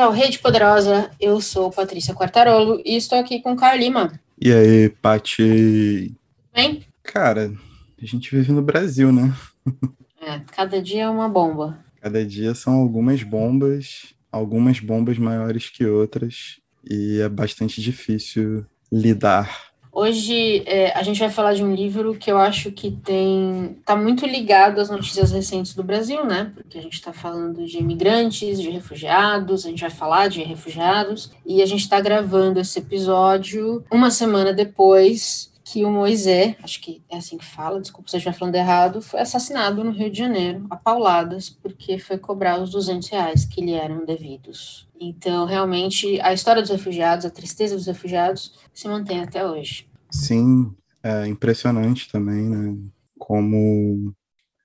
Ao Rede Poderosa. Eu sou Patrícia Quartarolo e estou aqui com Caio Lima. E aí, Pati? Bem? Cara, a gente vive no Brasil, né? É, cada dia é uma bomba. Cada dia são algumas bombas, algumas bombas maiores que outras, e é bastante difícil lidar Hoje é, a gente vai falar de um livro que eu acho que tem está muito ligado às notícias recentes do Brasil, né? Porque a gente está falando de imigrantes, de refugiados, a gente vai falar de refugiados e a gente está gravando esse episódio uma semana depois que o Moisés, acho que é assim que fala, desculpa se eu estiver falando errado, foi assassinado no Rio de Janeiro, a pauladas, porque foi cobrar os 200 reais que lhe eram devidos. Então, realmente, a história dos refugiados, a tristeza dos refugiados, se mantém até hoje. Sim, é impressionante também, né? Como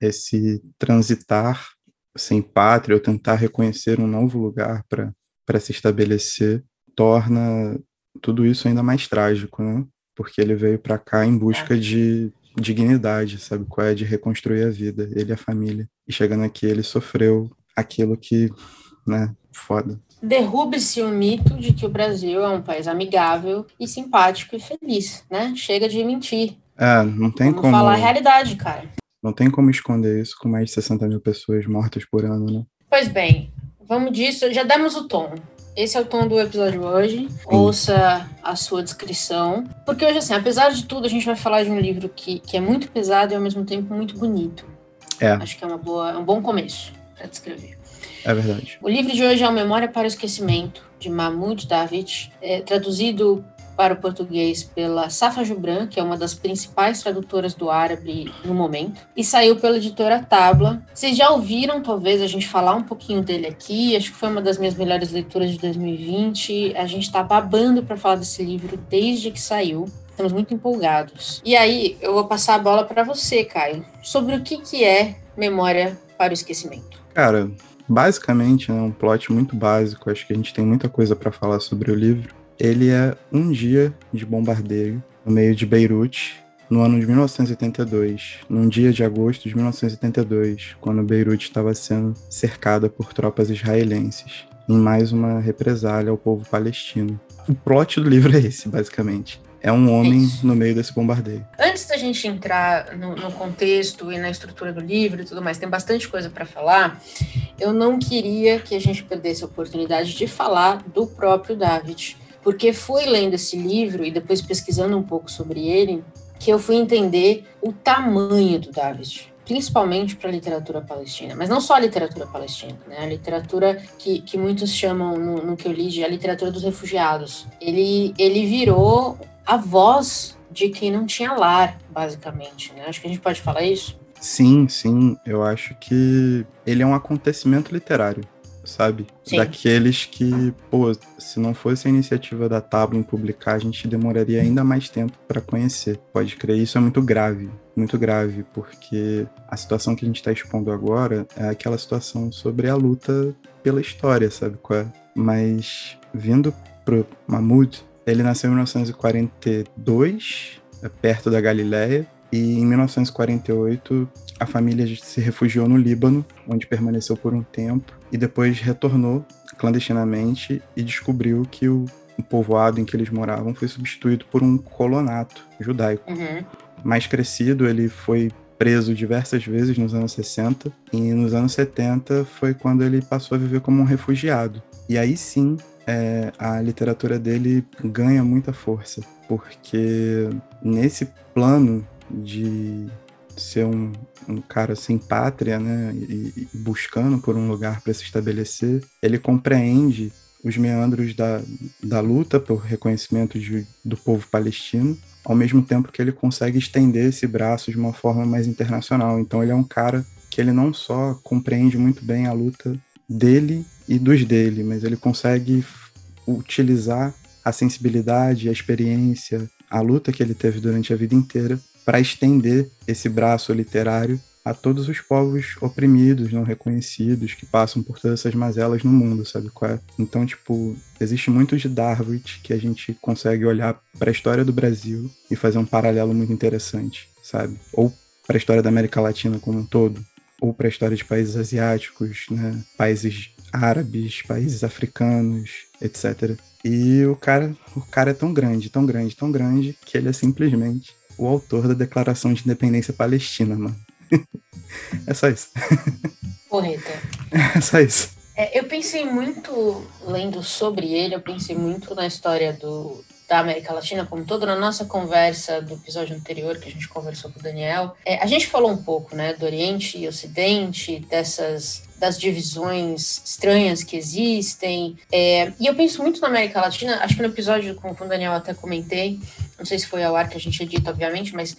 esse transitar sem pátria ou tentar reconhecer um novo lugar para se estabelecer torna tudo isso ainda mais trágico, né? Porque ele veio para cá em busca é. de dignidade, sabe? Qual é de reconstruir a vida, ele e a família. E chegando aqui, ele sofreu aquilo que, né, foda derrube-se o mito de que o Brasil é um país amigável e simpático e feliz, né? Chega de mentir. É, não tem Vamos como... falar a realidade, cara. Não tem como esconder isso com mais de 60 mil pessoas mortas por ano, né? Pois bem, vamos disso. Já demos o tom. Esse é o tom do episódio hoje. Ouça a sua descrição. Porque hoje, assim, apesar de tudo, a gente vai falar de um livro que, que é muito pesado e ao mesmo tempo muito bonito. É. Acho que é uma boa, um bom começo para descrever. É verdade. O livro de hoje é o Memória para o Esquecimento, de Mahmoud David, é, traduzido para o português pela Safa Jubran, que é uma das principais tradutoras do árabe no momento, e saiu pela editora Tabla. Vocês já ouviram, talvez, a gente falar um pouquinho dele aqui, acho que foi uma das minhas melhores leituras de 2020. A gente está babando para falar desse livro desde que saiu. Estamos muito empolgados. E aí, eu vou passar a bola para você, Caio, sobre o que, que é Memória para o Esquecimento. Cara, Basicamente, é um plot muito básico, acho que a gente tem muita coisa para falar sobre o livro. Ele é um dia de bombardeio no meio de Beirute, no ano de 1982, num dia de agosto de 1982, quando Beirute estava sendo cercada por tropas israelenses, em mais uma represália ao povo palestino. O plot do livro é esse, basicamente é um homem Isso. no meio desse bombardeio. Antes da gente entrar no, no, contexto e na estrutura do livro e tudo mais, tem bastante coisa para falar. Eu não queria que a gente perdesse a oportunidade de falar do próprio David, porque fui lendo esse livro e depois pesquisando um pouco sobre ele que eu fui entender o tamanho do David principalmente para a literatura palestina, mas não só a literatura palestina, né? A literatura que, que muitos chamam, no, no que eu li, de a literatura dos refugiados. Ele, ele virou a voz de quem não tinha lar, basicamente, né? Acho que a gente pode falar isso. Sim, sim. Eu acho que ele é um acontecimento literário, sabe? Sim. Daqueles que, pô, se não fosse a iniciativa da Tabla em publicar, a gente demoraria ainda mais tempo para conhecer. Pode crer, isso é muito grave, muito grave, porque a situação que a gente está expondo agora é aquela situação sobre a luta pela história, sabe qual é? Mas vindo pro Mahmoud, ele nasceu em 1942, é, perto da Galileia, e em 1948 a família se refugiou no Líbano, onde permaneceu por um tempo e depois retornou clandestinamente e descobriu que o, povoado em que eles moravam foi substituído por um colonato judaico. Uhum. Mais crescido, ele foi preso diversas vezes nos anos 60 e nos anos 70 foi quando ele passou a viver como um refugiado. E aí sim é, a literatura dele ganha muita força, porque nesse plano de ser um, um cara sem pátria, né, e, e buscando por um lugar para se estabelecer, ele compreende os meandros da, da luta por reconhecimento de, do povo palestino, ao mesmo tempo que ele consegue estender esse braço de uma forma mais internacional. Então ele é um cara que ele não só compreende muito bem a luta dele e dos dele, mas ele consegue utilizar a sensibilidade, a experiência, a luta que ele teve durante a vida inteira para estender esse braço literário a todos os povos oprimidos, não reconhecidos, que passam por todas essas mazelas no mundo, sabe qual é? Então, tipo, existe muito de Darwin que a gente consegue olhar para a história do Brasil e fazer um paralelo muito interessante, sabe? Ou para a história da América Latina como um todo, ou para a história de países asiáticos, né? países árabes, países africanos, etc. E o cara, o cara é tão grande, tão grande, tão grande, que ele é simplesmente o autor da Declaração de Independência Palestina, mano. é só isso. Correta. É só isso. É, eu pensei muito, lendo sobre ele, eu pensei muito na história do, da América Latina como todo, na nossa conversa do episódio anterior que a gente conversou com o Daniel, é, a gente falou um pouco, né, do Oriente e Ocidente, dessas das divisões estranhas que existem. É, e eu penso muito na América Latina, acho que no episódio com, o Daniel até comentei, não sei se foi ao ar que a gente edita, obviamente, mas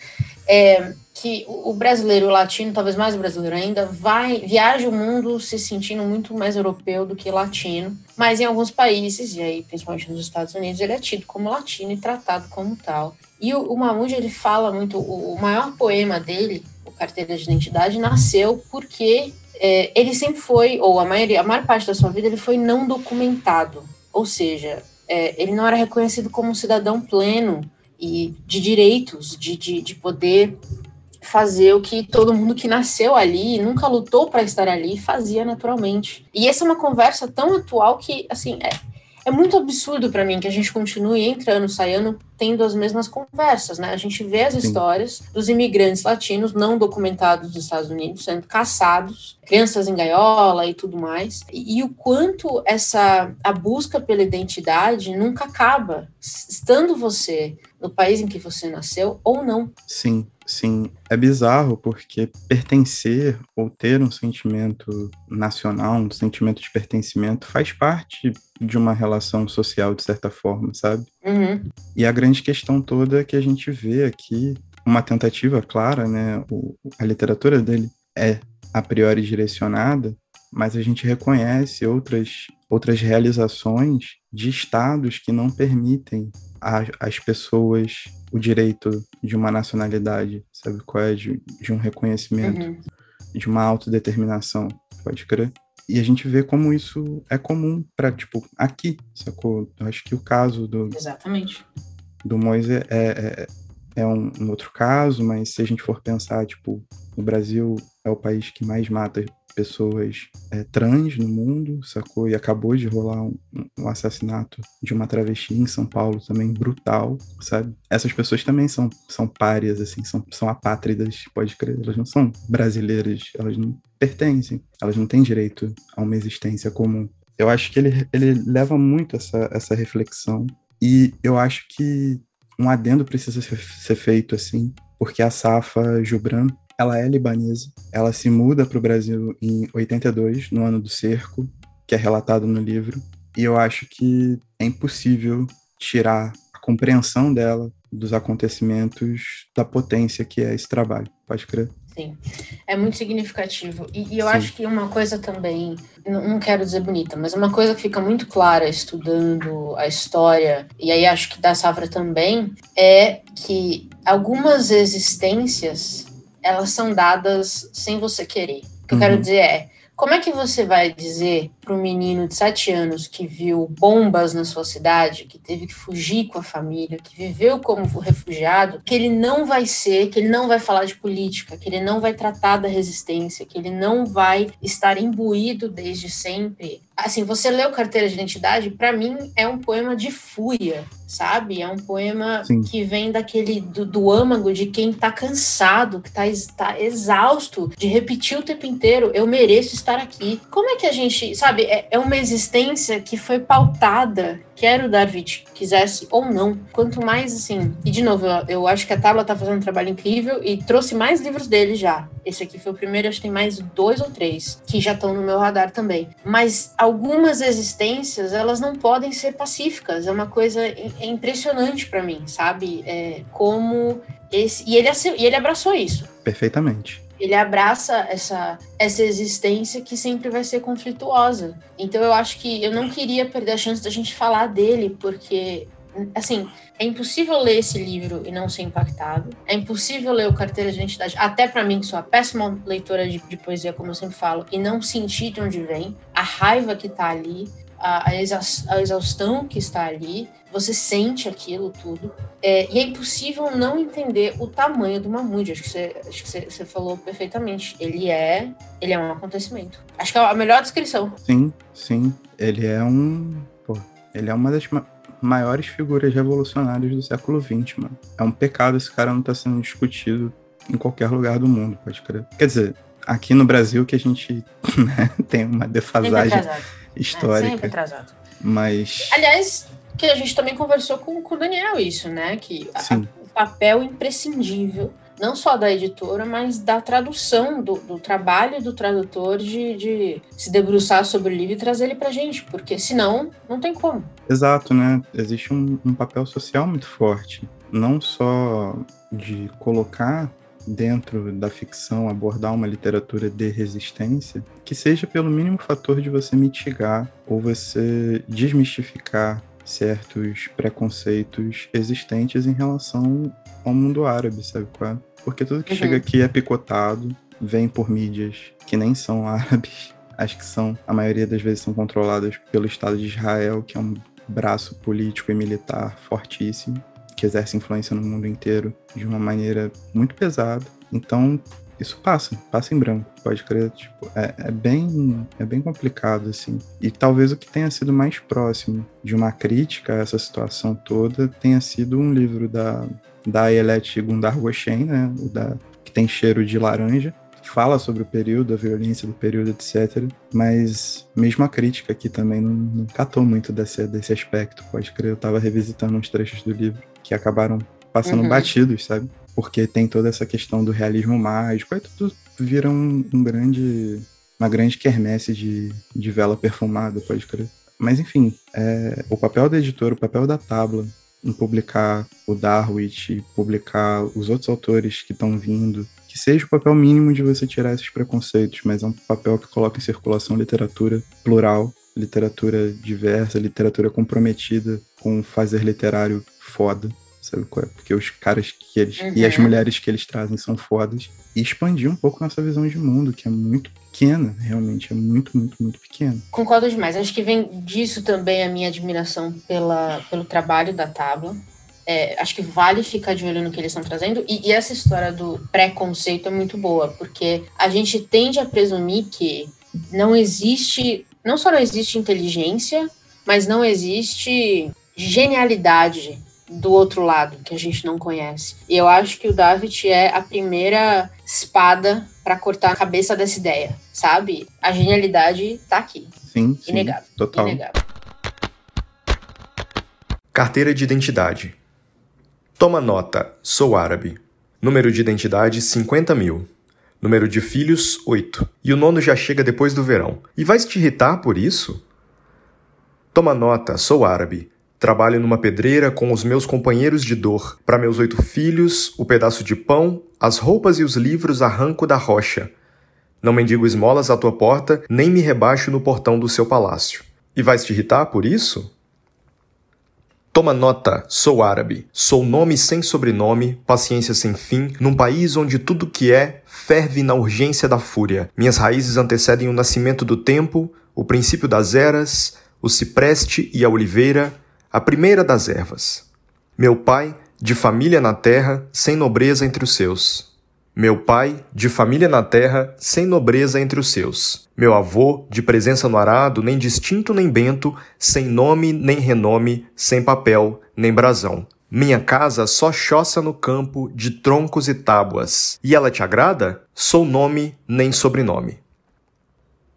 é, que o brasileiro o latino, talvez mais brasileiro ainda, vai viaja o mundo se sentindo muito mais europeu do que latino, mas em alguns países, e aí principalmente nos Estados Unidos, ele é tido como latino e tratado como tal. E o, o Mahmoud, ele fala muito, o, o maior poema dele, o Carteira de Identidade, nasceu porque é, ele sempre foi, ou a maioria, a maior parte da sua vida, ele foi não documentado. Ou seja, é, ele não era reconhecido como um cidadão pleno e de direitos, de, de, de poder fazer o que todo mundo que nasceu ali, nunca lutou para estar ali, fazia naturalmente. E essa é uma conversa tão atual que, assim, é, é muito absurdo para mim que a gente continue entrando, saindo, tendo as mesmas conversas, né? A gente vê as Sim. histórias dos imigrantes latinos não documentados dos Estados Unidos sendo caçados, crianças em gaiola e tudo mais, e, e o quanto essa a busca pela identidade nunca acaba, estando você no país em que você nasceu ou não. Sim. Sim, é bizarro porque pertencer ou ter um sentimento nacional, um sentimento de pertencimento, faz parte de uma relação social, de certa forma, sabe? Uhum. E a grande questão toda é que a gente vê aqui uma tentativa clara, né? O, a literatura dele é a priori direcionada, mas a gente reconhece outras, outras realizações de estados que não permitem às pessoas o direito de uma nacionalidade, sabe qual é? De, de um reconhecimento, uhum. de uma autodeterminação, pode crer? E a gente vê como isso é comum para, tipo, aqui, sacou? Eu acho que o caso do. Exatamente. Do Moisés é, é, é um, um, outro caso, mas se a gente for pensar, tipo, o Brasil é o país que mais mata pessoas é, trans no mundo, sacou? E acabou de rolar um, um, assassinato de uma travesti em São Paulo também, brutal, sabe? Essas pessoas também são, são párias, assim, são, são apátridas, pode crer. Elas não são brasileiras, elas não pertencem, elas não têm direito a uma existência comum. Eu acho que ele, ele leva muito essa, essa reflexão e eu acho que um adendo precisa ser, ser feito, assim, porque a Safa Jubran, ela é libanesa. Ela se muda para o Brasil em 82, no ano do cerco, que é relatado no livro. E eu acho que é impossível tirar a compreensão dela dos acontecimentos da potência que é esse trabalho. Pode crer? Sim, é muito significativo. E, e eu Sim. acho que uma coisa também, não, não quero dizer bonita, mas uma coisa que fica muito clara estudando a história, e aí acho que da Safra também, é que algumas existências elas são dadas sem você querer. O que uhum. eu quero uhum. dizer é, como é que você vai dizer para um menino de sete anos que viu bombas na sua cidade, que teve que fugir com a família, que viveu como refugiado, que ele não vai ser, que ele não vai falar de política, que ele não vai tratar da resistência, que ele não vai estar imbuído desde sempre assim, você leu Carteira de Identidade, para mim é um poema de fúria, sabe? É um poema Sim. que vem daquele do, do, âmago de quem tá cansado, que tá, tá exausto de repetir o tempo inteiro, eu mereço estar aqui. Como é que a gente, sabe, é, é uma existência que foi pautada quer o David quisesse ou não. Quanto mais assim. E de novo, eu, eu acho que a Tábua tá fazendo um trabalho incrível e trouxe mais livros dele já. Esse aqui foi o primeiro, acho que tem mais dois ou três que já estão no meu radar também. Mas algumas existências, elas não podem ser pacíficas. É uma coisa é impressionante para mim, sabe? É, como esse. E ele, e ele abraçou isso. Perfeitamente ele abraça essa, essa existência que sempre vai ser conflituosa. Então eu acho que eu não queria perder a chance da gente falar dele, porque, assim, é impossível ler esse livro e não ser impactado. É impossível ler o Carteira de Identidade, até para mim, que sou a péssima leitora de, de, poesia, como eu sempre falo, e não sentir de onde vem, a raiva que tá ali. A, a exaustão que está ali, você sente aquilo tudo, é, e é impossível não entender o tamanho do mamute. Acho que, você, acho que você, você, falou perfeitamente. Ele é, ele é um acontecimento. Acho que é a melhor descrição. Sim, sim. Ele é um. Pô, ele é uma das maiores figuras revolucionárias do século XX, mano. É um pecado esse cara não estar tá sendo discutido em qualquer lugar do mundo, pode crer. Quer dizer, aqui no Brasil que a gente né, tem uma defasagem histórica. É, sempre atrasado. Mas. Aliás, que a gente também conversou com, com o Daniel isso, né? Que a, o papel imprescindível, não só da editora, mas da tradução, do, do trabalho do tradutor de, de, se debruçar sobre o livro e trazer ele pra gente, porque senão não tem como. Exato, né? Existe um, um papel social muito forte. Não só de colocar dentro da ficção abordar uma literatura de resistência, que seja pelo mínimo fator de você mitigar ou você desmistificar certos preconceitos existentes em relação ao mundo árabe, sabe qual é? Porque tudo que uhum. chega aqui é picotado, vem por mídias que nem são árabes, acho que são, a maioria das vezes são controladas pelo Estado de Israel, que é um braço político e militar fortíssimo, que exerce influência no mundo inteiro de uma maneira muito pesada. Então, isso passa, passa em branco, pode crer. Tipo, é, é, bem, é bem complicado, assim. E talvez o que tenha sido mais próximo de uma crítica a essa situação toda tenha sido um livro da, da Ayelet Gundar Goshen, né? O da, que tem cheiro de laranja, fala sobre o período, a violência do período, etc. Mas mesmo a crítica aqui também não, não catou muito desse, desse aspecto, pode crer. Eu tava revisitando uns trechos do livro que acabaram passando uhum. batidos, sabe? porque tem toda essa questão do realismo mágico, aí tudo vira um, um grande, uma grande quermesse de, de vela perfumada, pode crer. Mas enfim, é, o papel da editora, o papel da Tabla em publicar o Darwich, publicar os outros autores que estão vindo, que seja o papel mínimo de você tirar esses preconceitos, mas é um papel que coloca em circulação literatura plural, literatura diversa, literatura comprometida com fazer literário foda sabe qual é? Porque os caras que eles uhum. e as uhum. mulheres que eles trazem são fodas. E expandir um pouco nossa visão de mundo, que é muito pequena, realmente, é muito, muito, muito pequena. Concordo demais. Acho que vem disso também a minha admiração pela, pelo trabalho da Tábua. É, acho que vale ficar de olho no que eles estão trazendo. E, e essa história do preconceito é muito boa, porque a gente tende a presumir que não existe, não só não existe inteligência, mas não existe genialidade do outro lado, que a gente não conhece. E eu acho que o David é a primeira espada para cortar a cabeça dessa ideia, sabe? A genialidade tá aqui. Sim, sim inegável. Total. Inegável. Carteira de identidade. Toma nota, sou árabe. Número de identidade 50 mil. Número de filhos 8. E o nono já chega depois do verão. E vais te irritar por isso? Toma nota, sou árabe. Trabalho numa pedreira com os meus companheiros de dor. Para meus oito filhos, o pedaço de pão, as roupas e os livros arranco da rocha. Não mendigo esmolas à tua porta, nem me rebaixo no portão do seu palácio. E vais te irritar por isso? Toma nota, sou árabe. Sou nome sem sobrenome, paciência sem fim, num país onde tudo que é ferve na urgência da fúria. Minhas raízes antecedem o nascimento do tempo, o princípio das eras, o cipreste e a oliveira, a primeira das ervas. Meu pai, de família na terra, sem nobreza entre os seus. Meu pai, de família na terra, sem nobreza entre os seus. Meu avô, de presença no arado, nem distinto nem bento, sem nome nem renome, sem papel nem brasão. Minha casa só choça no campo de troncos e tábuas. E ela te agrada? Sou nome nem sobrenome.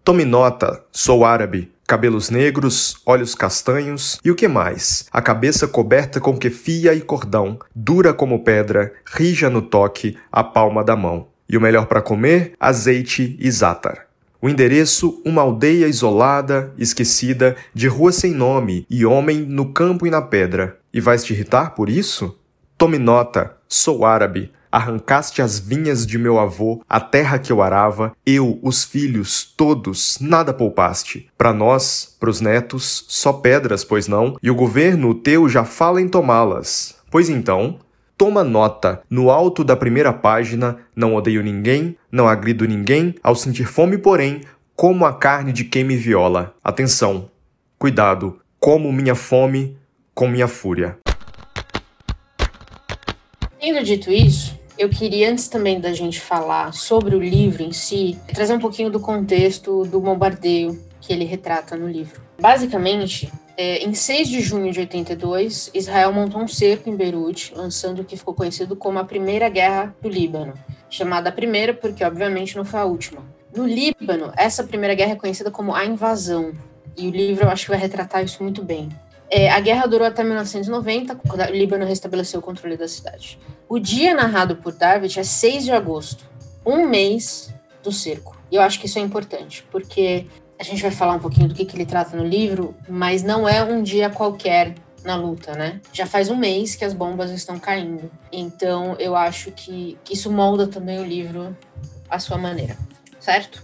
Tome nota, sou árabe, cabelos negros, olhos castanhos e o que mais? A cabeça coberta com kefia e cordão, dura como pedra, rija no toque, a palma da mão. E o melhor para comer? Azeite e zátar. O endereço: uma aldeia isolada, esquecida, de rua sem nome e homem no campo e na pedra. E vais te irritar por isso? Tome nota, sou árabe, Arrancaste as vinhas de meu avô, a terra que eu arava, eu, os filhos, todos, nada poupaste. Para nós, pros netos, só pedras, pois não, e o governo teu já fala em tomá-las. Pois então, toma nota. No alto da primeira página, não odeio ninguém, não agrido ninguém, ao sentir fome, porém, como a carne de quem me viola. Atenção! Cuidado, como minha fome com minha fúria. Tendo dito isso, eu queria, antes também da gente falar sobre o livro em si, trazer um pouquinho do contexto do bombardeio que ele retrata no livro. Basicamente, é, em 6 de junho de 82, Israel montou um cerco em Beirute, lançando o que ficou conhecido como a Primeira Guerra do Líbano. Chamada primeira porque, obviamente, não foi a última. No Líbano, essa primeira guerra é conhecida como a invasão, e o livro eu acho que vai retratar isso muito bem. É, a guerra durou até 1990, quando o Líbano restabeleceu o controle da cidade. O dia narrado por David é 6 de agosto, um mês do cerco. E eu acho que isso é importante, porque a gente vai falar um pouquinho do que, que ele trata no livro, mas não é um dia qualquer na luta, né? Já faz um mês que as bombas estão caindo. Então eu acho que, que isso molda também o livro à sua maneira, certo?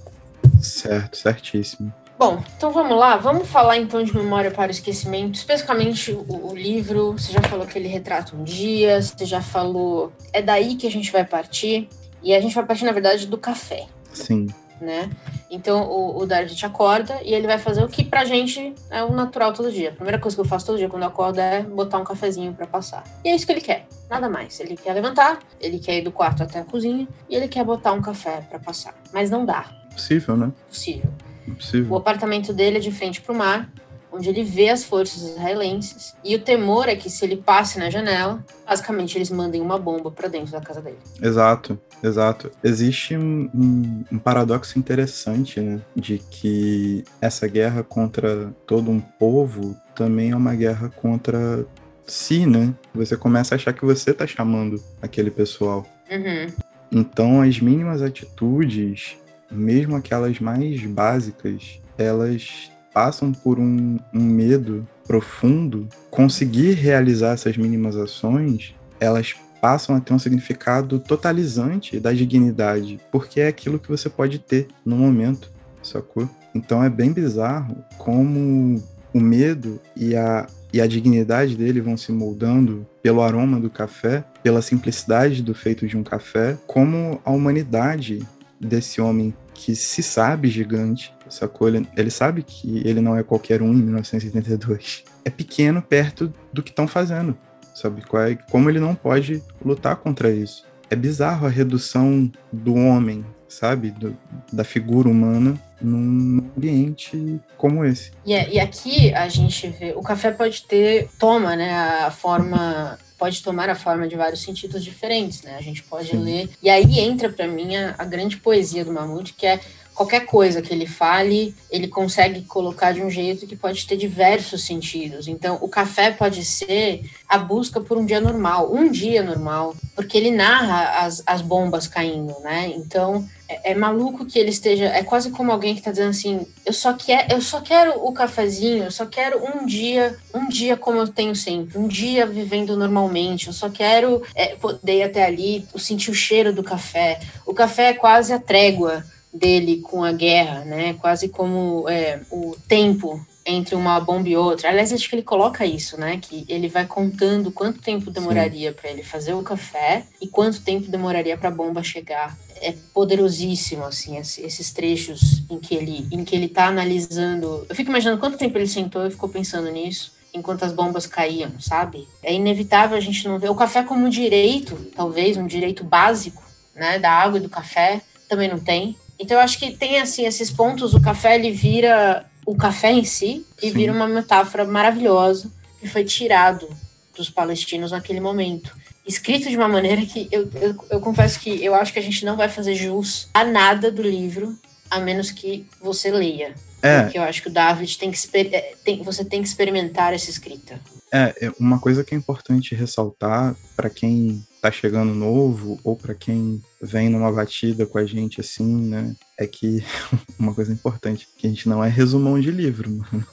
Certo, certíssimo. Bom, então vamos lá. Vamos falar então de Memória para o Esquecimento. Especificamente o, o, livro. Você já falou que ele retrata um dia, você já falou. É daí que a gente vai partir. E a gente vai partir, na verdade, do café. Sim. Né? Então o, o David acorda e ele vai fazer o que pra gente é o natural todo dia. A primeira coisa que eu faço todo dia quando eu acordo é botar um cafezinho para passar. E é isso que ele quer, nada mais. Ele quer levantar, ele quer ir do quarto até a cozinha e ele quer botar um café para passar. Mas não dá. Possível, né? Possível. Possível. O apartamento dele é de frente para o mar, onde ele vê as forças israelenses. E o temor é que se ele passe na janela, basicamente eles mandem uma bomba para dentro da casa dele. Exato, exato. Existe um, um, um, paradoxo interessante, né? De que essa guerra contra todo um povo também é uma guerra contra si, né? Você começa a achar que você tá chamando aquele pessoal. Uhum. Então, as mínimas atitudes mesmo aquelas mais básicas, elas passam por um, um medo profundo. Conseguir realizar essas mínimas ações, elas passam a ter um significado totalizante da dignidade, porque é aquilo que você pode ter no momento, sacou? Então é bem bizarro como o medo e a, e a dignidade dele vão se moldando pelo aroma do café, pela simplicidade do feito de um café, como a humanidade desse homem que se sabe gigante, sacou? Ele, ele sabe que ele não é qualquer um em 1982. É pequeno perto do que estão fazendo, sabe? É, como ele não pode lutar contra isso. É bizarro a redução do homem, sabe? Do, da figura humana num ambiente como esse. E, é, e aqui a gente vê, o café pode ter, toma, né, a forma pode tomar a forma de vários sentidos diferentes, né? A gente pode Sim. ler. E aí entra para mim a, a, grande poesia do Mahmoud, que é qualquer coisa que ele fale, ele consegue colocar de um jeito que pode ter diversos sentidos. Então, o café pode ser a busca por um dia normal, um dia normal, porque ele narra as, as bombas caindo, né? Então, é, é, maluco que ele esteja. É quase como alguém que está dizendo assim: eu só, quer, eu só quero o cafezinho, eu só quero um dia, um dia como eu tenho sempre, um dia vivendo normalmente, eu só quero é, poder ir até ali, sentir o cheiro do café. O café é quase a trégua dele com a guerra, né? Quase como é, o tempo entre uma bomba e outra. Aliás, acho que ele coloca isso, né? Que ele vai contando quanto tempo demoraria para ele fazer o café e quanto tempo demoraria para a bomba chegar. É poderosíssimo, assim, esses trechos em que ele em que ele tá analisando. Eu fico imaginando quanto tempo ele sentou e ficou pensando nisso enquanto as bombas caíam, sabe? É inevitável a gente não ver o café como um direito, talvez um direito básico, né? Da água e do café também não tem. Então eu acho que tem assim esses pontos. O café ele vira o café em si e Sim. vira uma metáfora maravilhosa que foi tirado dos palestinos naquele momento. Escrito de uma maneira que eu, eu, eu confesso que eu acho que a gente não vai fazer jus a nada do livro, a menos que você leia. É. Porque eu acho que o David tem que é, tem, você tem que experimentar essa escrita. É, é uma coisa que é importante ressaltar para quem tá chegando novo ou para quem vem numa batida com a gente assim, né? É que uma coisa importante, que a gente não é resumão de livro, mano.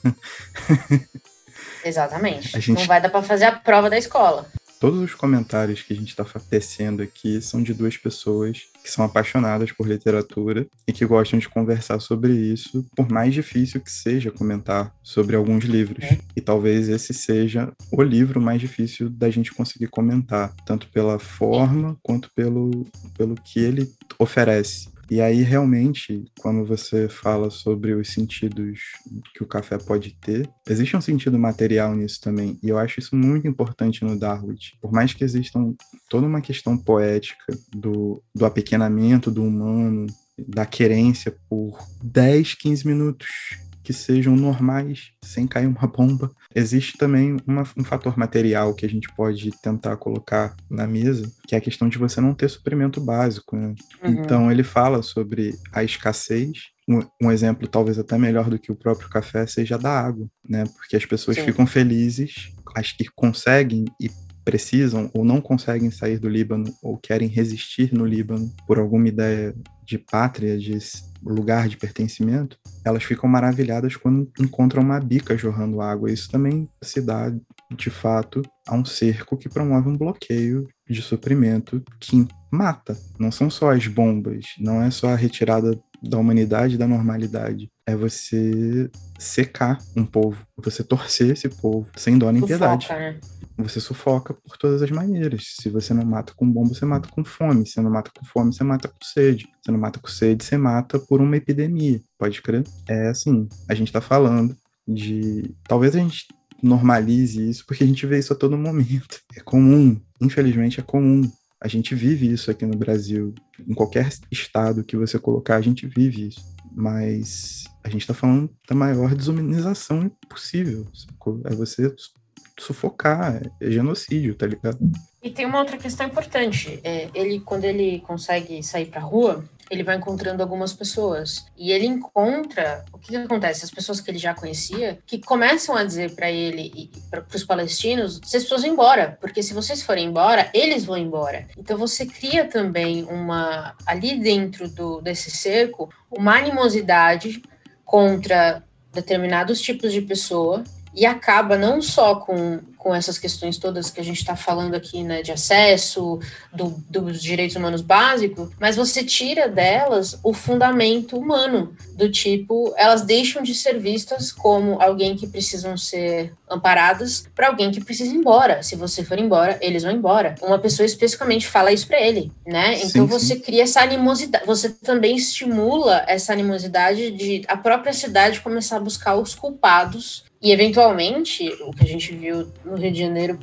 Exatamente. Gente... Não vai dar para fazer a prova da escola. Todos os comentários que a gente está tecendo aqui são de duas pessoas que são apaixonadas por literatura e que gostam de conversar sobre isso, por mais difícil que seja comentar sobre alguns livros. É. E talvez esse seja o livro mais difícil da gente conseguir comentar, tanto pela forma quanto pelo, pelo que ele oferece. E aí, realmente, quando você fala sobre os sentidos que o café pode ter, existe um sentido material nisso também. E eu acho isso muito importante no Darwin. Por mais que existam toda uma questão poética do, do apequenamento do humano, da querência por 10, 15 minutos que sejam normais, sem cair uma bomba. Existe também uma, um fator material que a gente pode tentar colocar na mesa, que é a questão de você não ter suprimento básico. Né? Uhum. Então, ele fala sobre a escassez. Um, exemplo, talvez até melhor do que o próprio café, seja da água, né? Porque as pessoas Sim. ficam felizes, as que conseguem e precisam ou não conseguem sair do Líbano ou querem resistir no Líbano por alguma ideia de pátria, de lugar de pertencimento, elas ficam maravilhadas quando encontram uma bica jorrando água. Isso também se dá, de fato, a um cerco que promove um bloqueio de suprimento que mata. Não são só as bombas, não é só a retirada da humanidade, da normalidade. É você secar um povo, você torcer esse povo sem dó nem piedade. Né? Você sufoca por todas as maneiras. Se você não mata com bomba, você mata com fome. Se não mata com fome, você mata com sede. Se não mata com sede, você mata por uma epidemia. Pode crer? É assim, a gente tá falando de. Talvez a gente normalize isso, porque a gente vê isso a todo momento. É comum, infelizmente é comum. A gente vive isso aqui no Brasil. Em qualquer estado que você colocar, a gente vive isso. Mas a gente tá falando da maior desumanização possível. É você sufocar, é genocídio, tá ligado? E tem uma outra questão importante. É, ele, quando ele consegue sair pra rua, ele vai encontrando algumas pessoas. E ele encontra. O que, que acontece? As pessoas que ele já conhecia, que começam a dizer para ele e para os palestinos: vocês precisam ir embora, porque se vocês forem embora, eles vão embora. Então você cria também uma. Ali dentro do, desse cerco, uma animosidade contra determinados tipos de pessoa e acaba não só com, com essas questões todas que a gente está falando aqui, né, de acesso, do, dos direitos humanos básicos, mas você tira delas o fundamento humano, do tipo, elas deixam de ser vistas como alguém que precisam ser amparadas para alguém que precisa ir embora. Se você for embora, eles vão embora. Uma pessoa especificamente fala isso para ele, né? Sim, então você sim. cria essa animosidade, você também estimula essa animosidade de a própria cidade começar a buscar os culpados e, eventualmente, o que a gente viu no Rio de Janeiro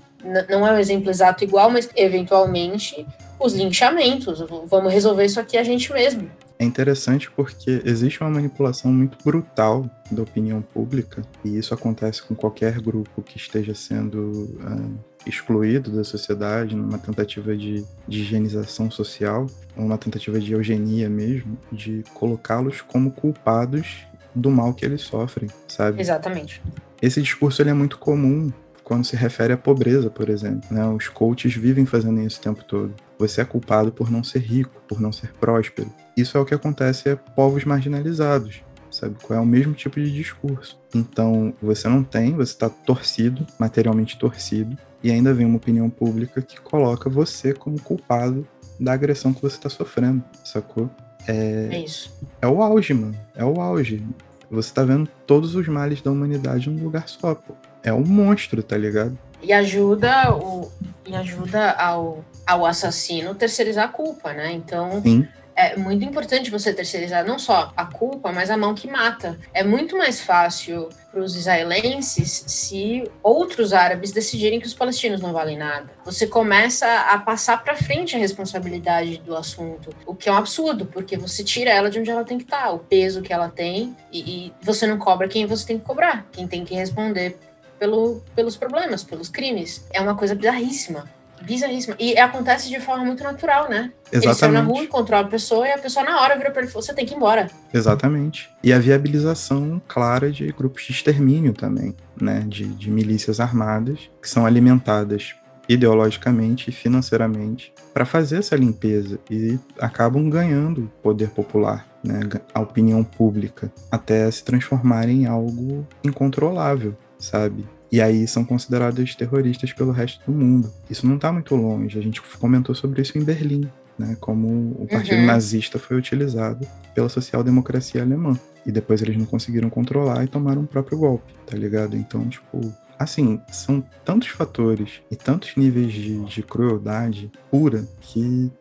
não é um exemplo exato igual, mas, eventualmente, os linchamentos. Vamos resolver isso aqui a gente mesmo. É interessante porque existe uma manipulação muito brutal da opinião pública, e isso acontece com qualquer grupo que esteja sendo uh, excluído da sociedade, numa tentativa de, de higienização social, uma tentativa de eugenia mesmo, de colocá-los como culpados do mal que eles sofrem, sabe? Exatamente. Esse discurso ele é muito comum quando se refere à pobreza, por exemplo. Né? Os coaches vivem fazendo isso o tempo todo. Você é culpado por não ser rico, por não ser próspero. Isso é o que acontece a povos marginalizados, sabe? Qual é o mesmo tipo de discurso. Então, você não tem, você está torcido, materialmente torcido, e ainda vem uma opinião pública que coloca você como culpado da agressão que você está sofrendo, sacou? É, é isso. É o auge, mano. É o auge. Você tá vendo todos os males da humanidade num lugar só, pô. É um monstro, tá ligado? E ajuda o e ajuda ao, ao assassino terceirizar a culpa, né? Então, Sim é muito importante você terceirizar não só a culpa, mas a mão que mata. É muito mais fácil para os israelenses se outros árabes decidirem que os palestinos não valem nada. Você começa a passar para frente a responsabilidade do assunto, o que é um absurdo, porque você tira ela de onde ela tem que estar, tá, o peso que ela tem, e, e você não cobra quem você tem que cobrar, quem tem que responder pelo, pelos problemas, pelos crimes. É uma coisa bizarríssima. Bizarríssima. E acontece de forma muito natural, né? Exatamente. Ele saiu na rua, encontrou a pessoa e a pessoa na hora virou pra ele e falou: você tem que ir embora. Exatamente. E a viabilização clara de grupos de extermínio também, né? De, de milícias armadas que são alimentadas ideologicamente e financeiramente para fazer essa limpeza e acabam ganhando poder popular, né? A opinião pública, até se transformar em algo incontrolável, sabe? E aí são consideradas terroristas pelo resto do mundo. Isso não está muito longe. A gente comentou sobre isso em Berlim, né? Como o partido uhum. nazista foi utilizado pela social-democracia alemã. E depois eles não conseguiram controlar e tomaram o próprio golpe, tá ligado? Então, tipo, assim, são tantos fatores e tantos níveis de, de crueldade pura que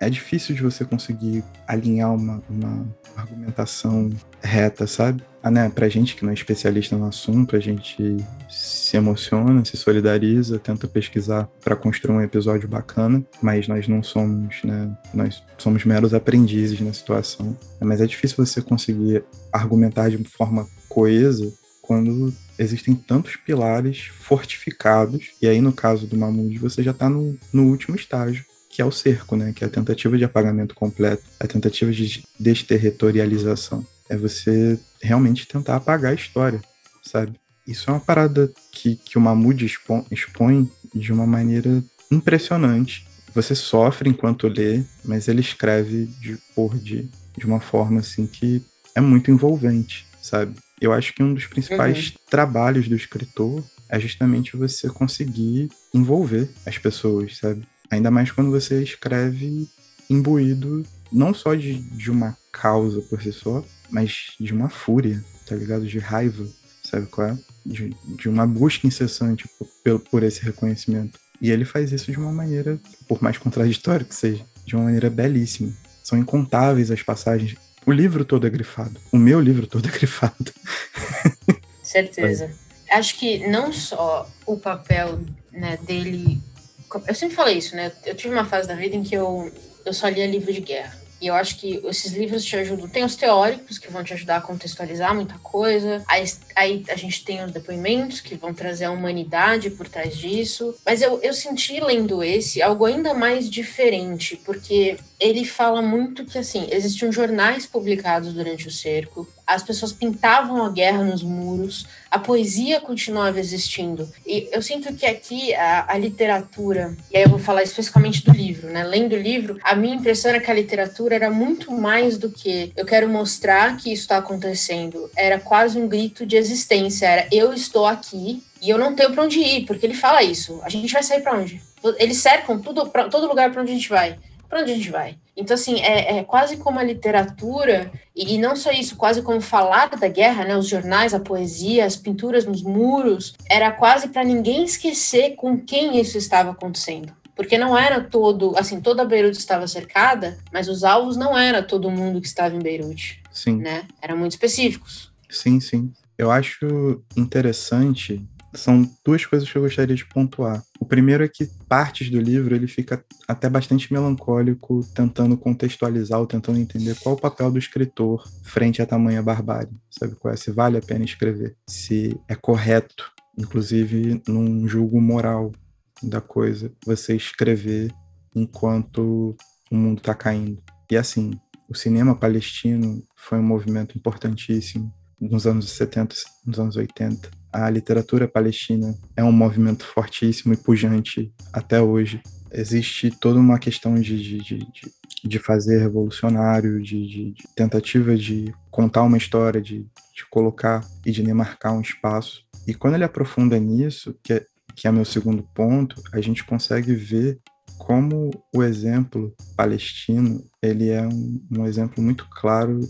é difícil de você conseguir alinhar uma, uma argumentação reta, sabe? Ah, né, pra gente que não é especialista no assunto, a gente se emociona, se solidariza, tenta pesquisar para construir um episódio bacana, mas nós não somos, né, nós somos meros aprendizes na situação. Mas é difícil você conseguir argumentar de forma coesa quando existem tantos pilares fortificados, e aí no caso do Mahmoud você já está no, no último estágio, que é o cerco, né? Que é a tentativa de apagamento completo, a tentativa de desterritorialização. É você realmente tentar apagar a história, sabe? Isso é uma parada que, que o Mahmoud expõe, expõe de uma maneira impressionante. Você sofre enquanto lê, mas ele escreve de, por de, de uma forma assim que é muito envolvente, sabe? Eu acho que um dos principais uhum. trabalhos do escritor é justamente você conseguir envolver as pessoas, sabe? Ainda mais quando você escreve imbuído não só de, de uma causa por si só, mas de uma fúria, tá ligado? De raiva, sabe qual é? De, de uma busca incessante por, por, por esse reconhecimento. E ele faz isso de uma maneira, por mais contraditório que seja, de uma maneira belíssima. São incontáveis as passagens. O livro todo é grifado. O meu livro todo é grifado. Certeza. Acho que não só o papel né, dele eu sempre falei isso, né? Eu tive uma fase da vida em que eu, eu só lia livro de guerra. E eu acho que esses livros te ajudam. Tem os teóricos que vão te ajudar a contextualizar muita coisa. Aí, aí a gente tem os depoimentos que vão trazer a humanidade por trás disso. Mas eu, eu senti lendo esse algo ainda mais diferente, porque ele fala muito que assim existiam jornais publicados durante o cerco, as pessoas pintavam a guerra nos muros, a poesia continuava existindo. E eu sinto que aqui a, a, literatura, e aí eu vou falar especificamente do livro, né? Lendo o livro, a minha impressão era que a literatura era muito mais do que eu quero mostrar que isso está acontecendo. Era quase um grito de existência, era eu estou aqui e eu não tenho para onde ir, porque ele fala isso. A gente vai sair para onde? Eles cercam tudo, pra, todo lugar para onde a gente vai para onde a gente vai? Então, assim, é, é quase como a literatura, e, e, não só isso, quase como falar da guerra, né? Os jornais, a poesia, as pinturas nos muros, era quase para ninguém esquecer com quem isso estava acontecendo. Porque não era todo, assim, toda Beirute estava cercada, mas os alvos não era todo mundo que estava em Beirute. Sim. Né? Eram muito específicos. Sim, sim. Eu acho interessante são duas coisas que eu gostaria de pontuar. O primeiro é que partes do livro ele fica até bastante melancólico, tentando contextualizar ou tentando entender qual o papel do escritor frente a tamanha barbárie. Sabe qual é? Se vale a pena escrever, se é correto, inclusive num julgo moral da coisa, você escrever enquanto o mundo está caindo. E assim, o cinema palestino foi um movimento importantíssimo nos anos 70, nos anos 80 a literatura palestina é um movimento fortíssimo e pujante até hoje. Existe toda uma questão de, de, de, de fazer revolucionário, de, de, de, tentativa de contar uma história, de, de colocar e de demarcar um espaço. E quando ele aprofunda nisso, que é, que é meu segundo ponto, a gente consegue ver como o exemplo palestino ele é um, um exemplo muito claro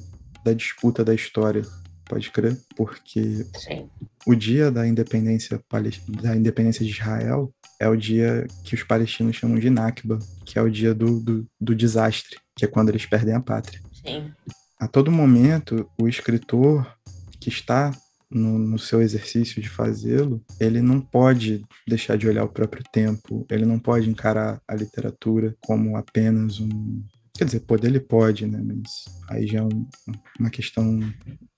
da disputa da história pode crer, porque Sim. o dia da independência da independência de Israel é o dia que os palestinos chamam de Nakba, que é o dia do, do, do desastre, que é quando eles perdem a pátria. Sim. A todo momento, o escritor que está no, no, seu exercício de fazê-lo, ele não pode deixar de olhar o próprio tempo, ele não pode encarar a literatura como apenas um. Quer dizer, poder ele pode, né? Mas aí já é um, uma questão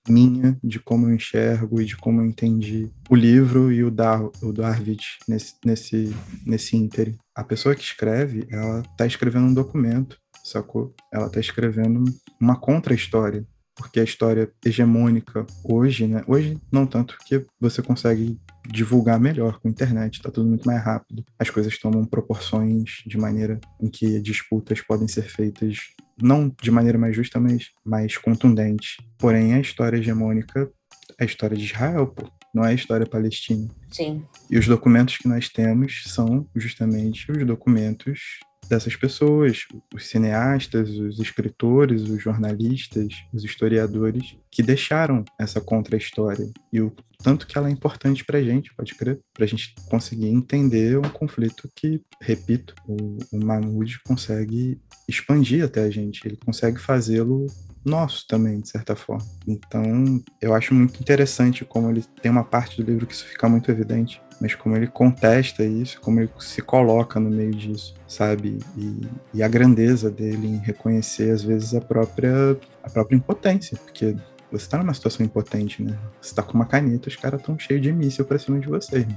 minha de como eu enxergo e de como eu entendi o livro e o, Dar, o Darwin nesse, nesse, nesse. A pessoa que escreve, ela está escrevendo um documento, sacou? Ela está escrevendo uma contra-história, porque a história hegemônica hoje, né? Hoje não tanto, porque você consegue divulgar melhor com a internet, está tudo muito mais rápido. As coisas tomam proporções de maneira em que disputas podem ser feitas não de maneira mais justa, mas mais contundente. Porém, a história hegemônica é a história de Israel, pô. Não é a história palestina. Sim. E os documentos que nós temos são justamente os documentos dessas pessoas, os cineastas, os escritores, os jornalistas, os historiadores, que deixaram essa contra-história e o tanto que ela é importante para a gente, pode crer, para a gente conseguir entender um conflito que, repito, o, o Mahmoud consegue expandir até a gente, ele consegue fazê-lo nosso também, de certa forma. Então, eu acho muito interessante como ele tem uma parte do livro que isso fica muito evidente, mas como ele contesta isso, como ele se coloca no meio disso, sabe? E, e a grandeza dele em reconhecer, às vezes, a própria, a própria impotência, porque você tá numa situação impotente, né? Você tá com uma caneta, os caras tão cheios de míssil pra cima de você, né?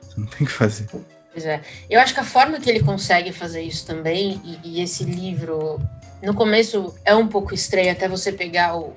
Você não tem o que fazer. Pois é. Eu acho que a forma que ele consegue fazer isso também, e, e esse livro no começo é um pouco estranho até você pegar o,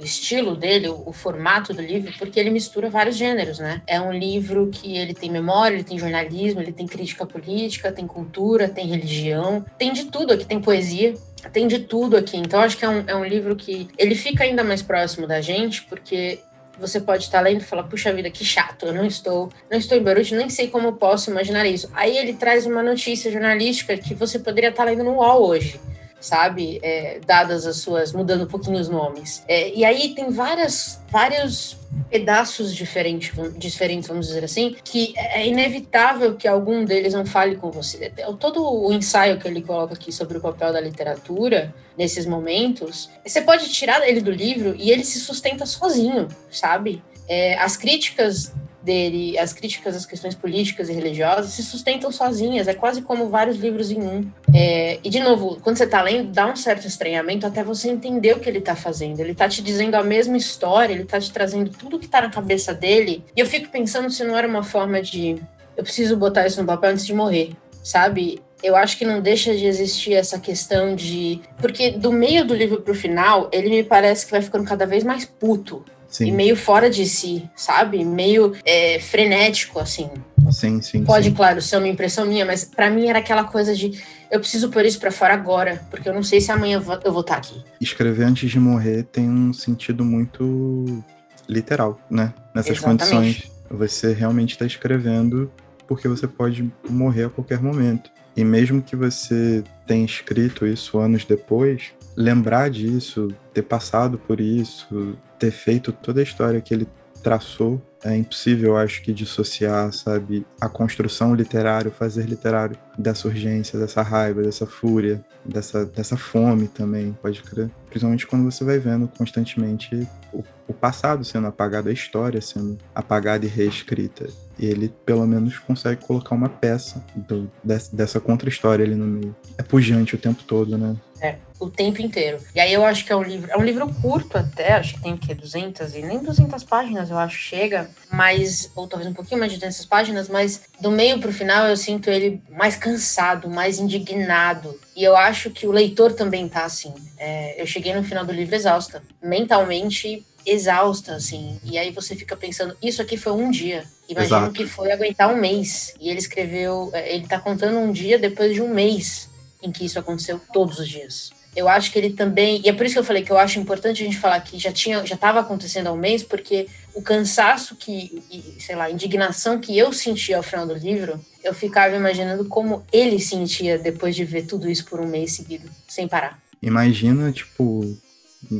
o estilo dele, o, o, formato do livro, porque ele mistura vários gêneros, né? É um livro que ele tem memória, ele tem jornalismo, ele tem crítica política, tem cultura, tem religião, tem de tudo aqui, tem poesia. Tem de tudo aqui. Então, acho que é um, é um livro que ele fica ainda mais próximo da gente, porque você pode estar lendo e falar, puxa vida, que chato, eu não estou, não estou em Beirute, nem sei como posso imaginar isso. Aí ele traz uma notícia jornalística que você poderia estar lendo no UOL hoje sabe? É, dadas as suas, mudando um pouquinho os nomes. É, e aí tem várias, vários pedaços diferentes, diferentes, vamos dizer assim, que é inevitável que algum deles não fale com você. Todo o ensaio que ele coloca aqui sobre o papel da literatura nesses momentos, você pode tirar ele do livro e ele se sustenta sozinho, sabe? É, as críticas dele, as críticas às questões políticas e religiosas se sustentam sozinhas, é quase como vários livros em um. É, e, de novo, quando você está lendo, dá um certo estranhamento até você entender o que ele está fazendo. Ele está te dizendo a mesma história, ele está te trazendo tudo que está na cabeça dele. E eu fico pensando se não era uma forma de. Eu preciso botar isso no papel antes de morrer, sabe? eu acho que não deixa de existir essa questão de. Porque do meio do livro pro final, ele me parece que vai ficando cada vez mais puto. Sim. E meio fora de si, sabe? Meio é, frenético, assim. Sim, sim. Pode, sim. claro, ser uma impressão minha, mas para mim era aquela coisa de eu preciso pôr isso para fora agora, porque eu não sei se amanhã eu vou estar tá aqui. Escrever antes de morrer tem um sentido muito literal, né? Nessas Exatamente. condições. Você realmente está escrevendo porque você pode morrer a qualquer momento. E mesmo que você tenha escrito isso anos depois, lembrar disso, ter passado por isso, ter feito toda a história que ele traçou, é impossível, acho que, dissociar, sabe, a construção literária, fazer literário dessa urgência, dessa raiva, dessa fúria, dessa, dessa fome também, pode crer. Principalmente quando você vai vendo constantemente o, o passado sendo apagado, a história sendo apagada e reescrita. Ele, pelo menos, consegue colocar uma peça do, dessa, dessa contra-história ali no meio. É pujante o tempo todo, né? É, o tempo inteiro. E aí eu acho que é um livro, é um livro curto até, acho que tem o quê? 200 e nem 200 páginas, eu acho, chega, mas, ou talvez um pouquinho mais de 200 páginas, mas do meio pro final eu sinto ele mais cansado, mais indignado. E eu acho que o leitor também tá assim. É, eu cheguei no final do livro exausta, mentalmente exausta, assim. E aí você fica pensando, isso aqui foi um dia. Imagino que foi aguentar um mês. E ele escreveu, é, ele tá contando um dia depois de um mês em que isso aconteceu todos os dias. Eu acho que ele também, e é por isso que eu falei que eu acho importante a gente falar que já tinha, já estava acontecendo há um mês, porque o cansaço que, e, sei lá, a indignação que eu sentia ao final do livro, eu ficava imaginando como ele sentia depois de ver tudo isso por um mês seguido, sem parar. Imagina, tipo,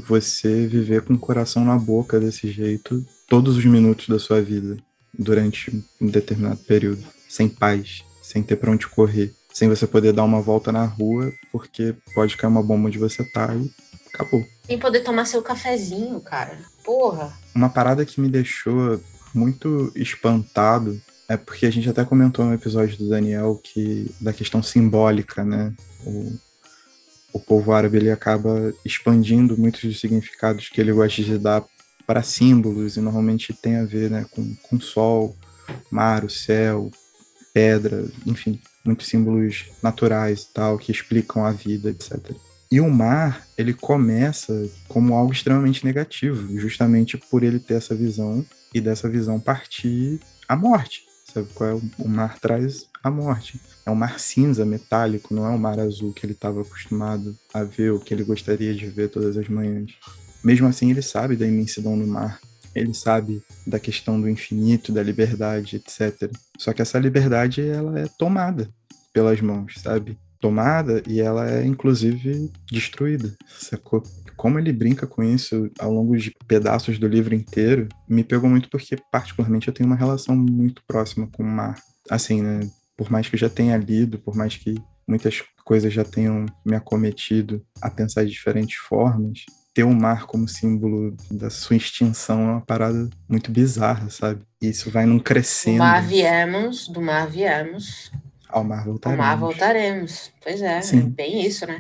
você viver com o coração na boca desse jeito todos os minutos da sua vida durante um determinado período, sem paz, sem ter para onde correr, sem você poder dar uma volta na rua, porque pode cair uma bomba onde você tá e acabou. Sem poder tomar seu cafezinho, cara. Porra. Uma parada que me deixou muito espantado é porque a gente até comentou no episódio do Daniel que da questão simbólica, né? O, o povo árabe ele acaba expandindo muitos dos significados que ele gosta de dar para símbolos e normalmente tem a ver né, com, com sol, mar, o céu, pedra, enfim, muitos símbolos naturais e tal que explicam a vida, etc. E o mar, ele começa como algo extremamente negativo, justamente por ele ter essa visão e dessa visão partir a morte. Sabe qual é? O mar traz a morte. É um mar cinza, metálico, não é um mar azul que ele estava acostumado a ver, o que ele gostaria de ver todas as manhãs. Mesmo assim, ele sabe da imensidão do mar, ele sabe da questão do infinito, da liberdade, etc. Só que essa liberdade ela é tomada pelas mãos, sabe? Tomada e ela é inclusive destruída, sacou? Como ele brinca com isso ao longo de pedaços do livro inteiro, me pegou muito porque, particularmente, eu tenho uma relação muito próxima com o mar. Assim, né? Por mais que eu já tenha lido, por mais que muitas coisas já tenham me acometido a pensar de diferentes formas, ter o mar como símbolo da sua extinção é uma parada muito bizarra, sabe? E isso vai num crescendo. Do mar viemos, do mar viemos. Ao mar voltaremos. Ao mar voltaremos. Pois é, Sim. é bem isso, né?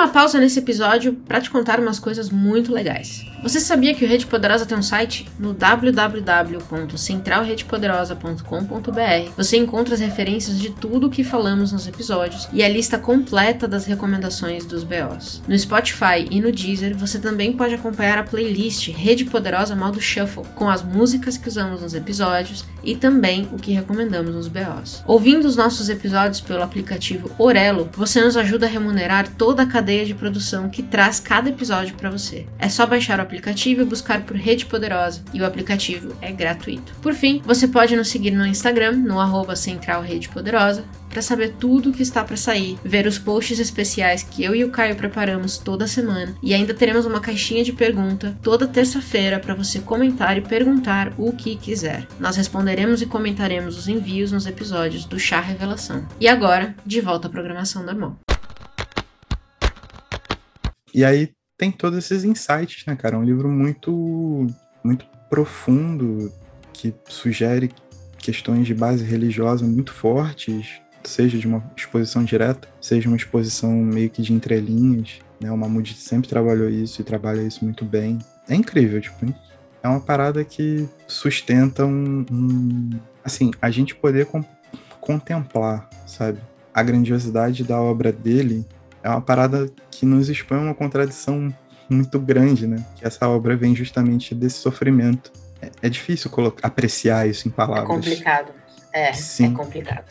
Uma pausa nesse episódio para te contar umas coisas muito legais. Você sabia que o Rede Poderosa tem um site? No www.centralredepoderosa.com.br você encontra as referências de tudo o que falamos nos episódios e a lista completa das recomendações dos BOs. No Spotify e no Deezer você também pode acompanhar a playlist Rede Poderosa Modo Shuffle, com as músicas que usamos nos episódios e também o que recomendamos nos BOs. Ouvindo os nossos episódios pelo aplicativo Orelo, você nos ajuda a remunerar toda a cadeia de produção que traz cada episódio para você. É só baixar o aplicativo e buscar por Rede Poderosa, e o aplicativo é gratuito. Por fim, você pode nos seguir no Instagram, no arroba Central Rede Poderosa, para saber tudo o que está para sair, ver os posts especiais que eu e o Caio preparamos toda semana e ainda teremos uma caixinha de pergunta toda terça-feira para você comentar e perguntar o que quiser. Nós responderemos e comentaremos os envios nos episódios do Chá Revelação. E agora, de volta à programação normal. E aí tem todos esses insights, né, cara? É um livro muito, muito profundo que sugere questões de base religiosa muito fortes, seja de uma exposição direta, seja uma exposição meio que de entrelinhas. Né? O Mahmoud sempre trabalhou isso e trabalha isso muito bem. É incrível, tipo, é uma parada que sustenta um, um assim, a gente poder com, contemplar, sabe? A grandiosidade da obra dele é uma parada que nos expõe uma contradição muito grande, né? Que essa obra vem justamente desse sofrimento. É, é difícil apreciar isso em palavras. É complicado. É, Sim. é complicado.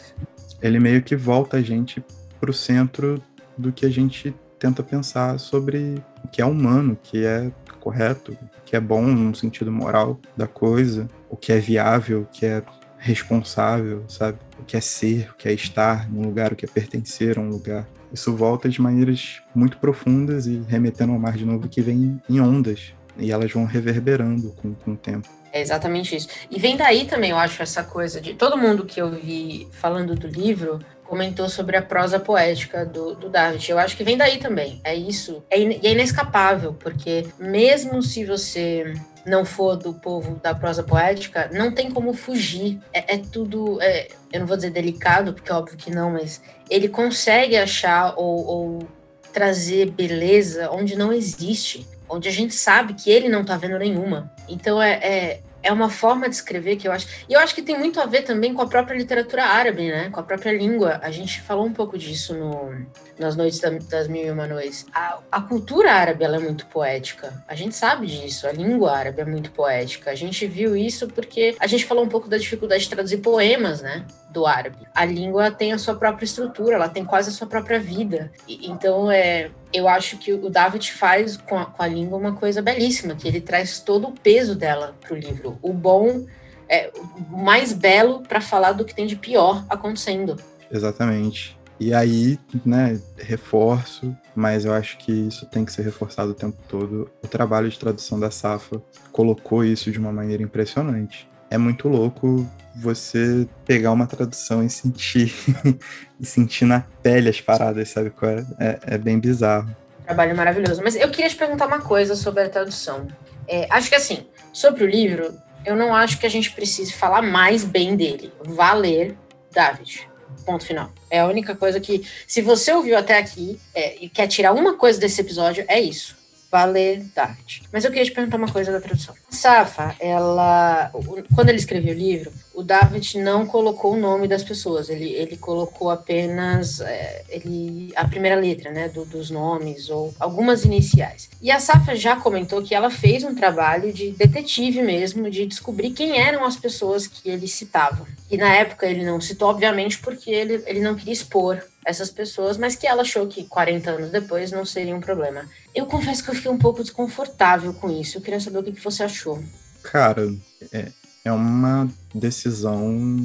Ele meio que volta a gente pro centro do que a gente tenta pensar sobre o que é humano, o que é correto, o que é bom no sentido moral da coisa, o que é viável, o que é responsável, sabe? O que é ser, o que é estar num lugar, o que é pertencer a um lugar. Isso volta de maneiras muito profundas e remetendo ao mar de novo que vem em ondas. E elas vão reverberando com, com o tempo. É exatamente isso. E vem daí também, eu acho, essa coisa de todo mundo que eu vi falando do livro comentou sobre a prosa poética do, do David. Eu acho que vem daí também. É isso. É, in, é inescapável, porque mesmo se você não for do povo da prosa poética, não tem como fugir. É, é tudo. É, eu não vou dizer delicado, porque é óbvio que não, mas ele consegue achar ou, ou trazer beleza onde não existe, onde a gente sabe que ele não tá vendo nenhuma. Então é, é é uma forma de escrever que eu acho. E eu acho que tem muito a ver também com a própria literatura árabe, né? Com a própria língua. A gente falou um pouco disso no, nas Noites das Mil e Uma Noites. A, a cultura árabe é muito poética. A gente sabe disso. A língua árabe é muito poética. A gente viu isso porque a gente falou um pouco da dificuldade de traduzir poemas, né? Do árabe. A língua tem a sua própria estrutura, ela tem quase a sua própria vida. E, então, é, eu acho que o David faz com a, com a língua uma coisa belíssima, que ele traz todo o peso dela para o livro. O bom, é, o mais belo para falar do que tem de pior acontecendo. Exatamente. E aí, né, reforço, mas eu acho que isso tem que ser reforçado o tempo todo. O trabalho de tradução da Safa colocou isso de uma maneira impressionante. É muito louco você pegar uma tradução e sentir e sentir na pele as paradas, sabe é? É, é bem bizarro. Trabalho maravilhoso. Mas eu queria te perguntar uma coisa sobre a tradução. É, acho que assim, sobre o livro, eu não acho que a gente precise falar mais bem dele. Valer, David. Ponto final. É a única coisa que, se você ouviu até aqui é, e quer tirar uma coisa desse episódio, é isso. Valer David. Mas eu queria te perguntar uma coisa da tradução. Safa, ela. Quando ele escreveu o livro, o David não colocou o nome das pessoas, ele, ele colocou apenas é, ele, a primeira letra, né, do, dos nomes ou algumas iniciais. E a Safa já comentou que ela fez um trabalho de detetive mesmo, de descobrir quem eram as pessoas que ele citava. E na época ele não citou, obviamente, porque ele, ele não queria expor essas pessoas, mas que ela achou que 40 anos depois não seria um problema. Eu confesso que eu fiquei um pouco desconfortável com isso. Eu queria saber o que, que você achou. Cara, é, é uma decisão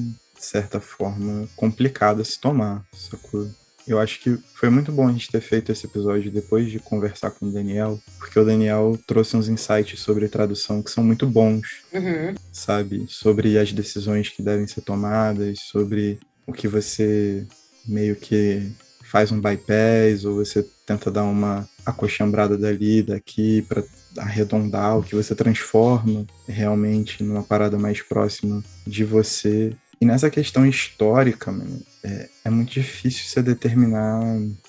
de certa forma, complicado a se tomar, sacou? Eu acho que foi muito bom a gente ter feito esse episódio depois de conversar com o Daniel, porque o Daniel trouxe uns insights sobre tradução que são muito bons, uhum. sabe? Sobre as decisões que devem ser tomadas, sobre o que você meio que faz um bypass ou você tenta dar uma acochambrada dali, daqui, para arredondar, o que você transforma realmente numa parada mais próxima de você. E nessa questão histórica, mano, é, é, muito difícil você determinar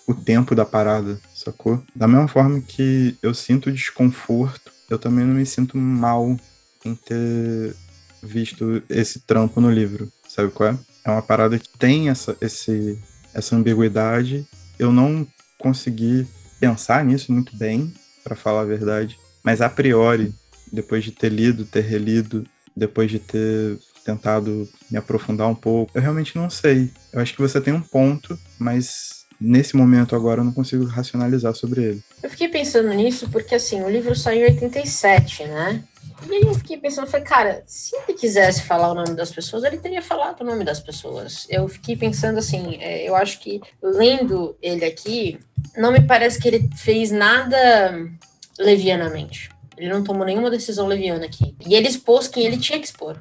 o tempo da parada, sacou? Da mesma forma que eu sinto desconforto, eu também não me sinto mal em ter visto esse trampo no livro, sabe qual é? É uma parada que tem essa, esse, essa ambiguidade. Eu não consegui pensar nisso muito bem, para falar a verdade, mas a priori, depois de ter lido, ter relido, depois de ter tentado me aprofundar um pouco. Eu realmente não sei. Eu acho que você tem um ponto, mas nesse momento agora eu não consigo racionalizar sobre ele. Eu fiquei pensando nisso porque, assim, o livro saiu em 87, né? E aí eu fiquei pensando, falei, cara, se ele quisesse falar o nome das pessoas, ele teria falado o nome das pessoas. Eu fiquei pensando assim, é, eu acho que lendo ele aqui, não me parece que ele fez nada levianamente. Ele não tomou nenhuma decisão leviana aqui. E ele expôs quem ele tinha que expor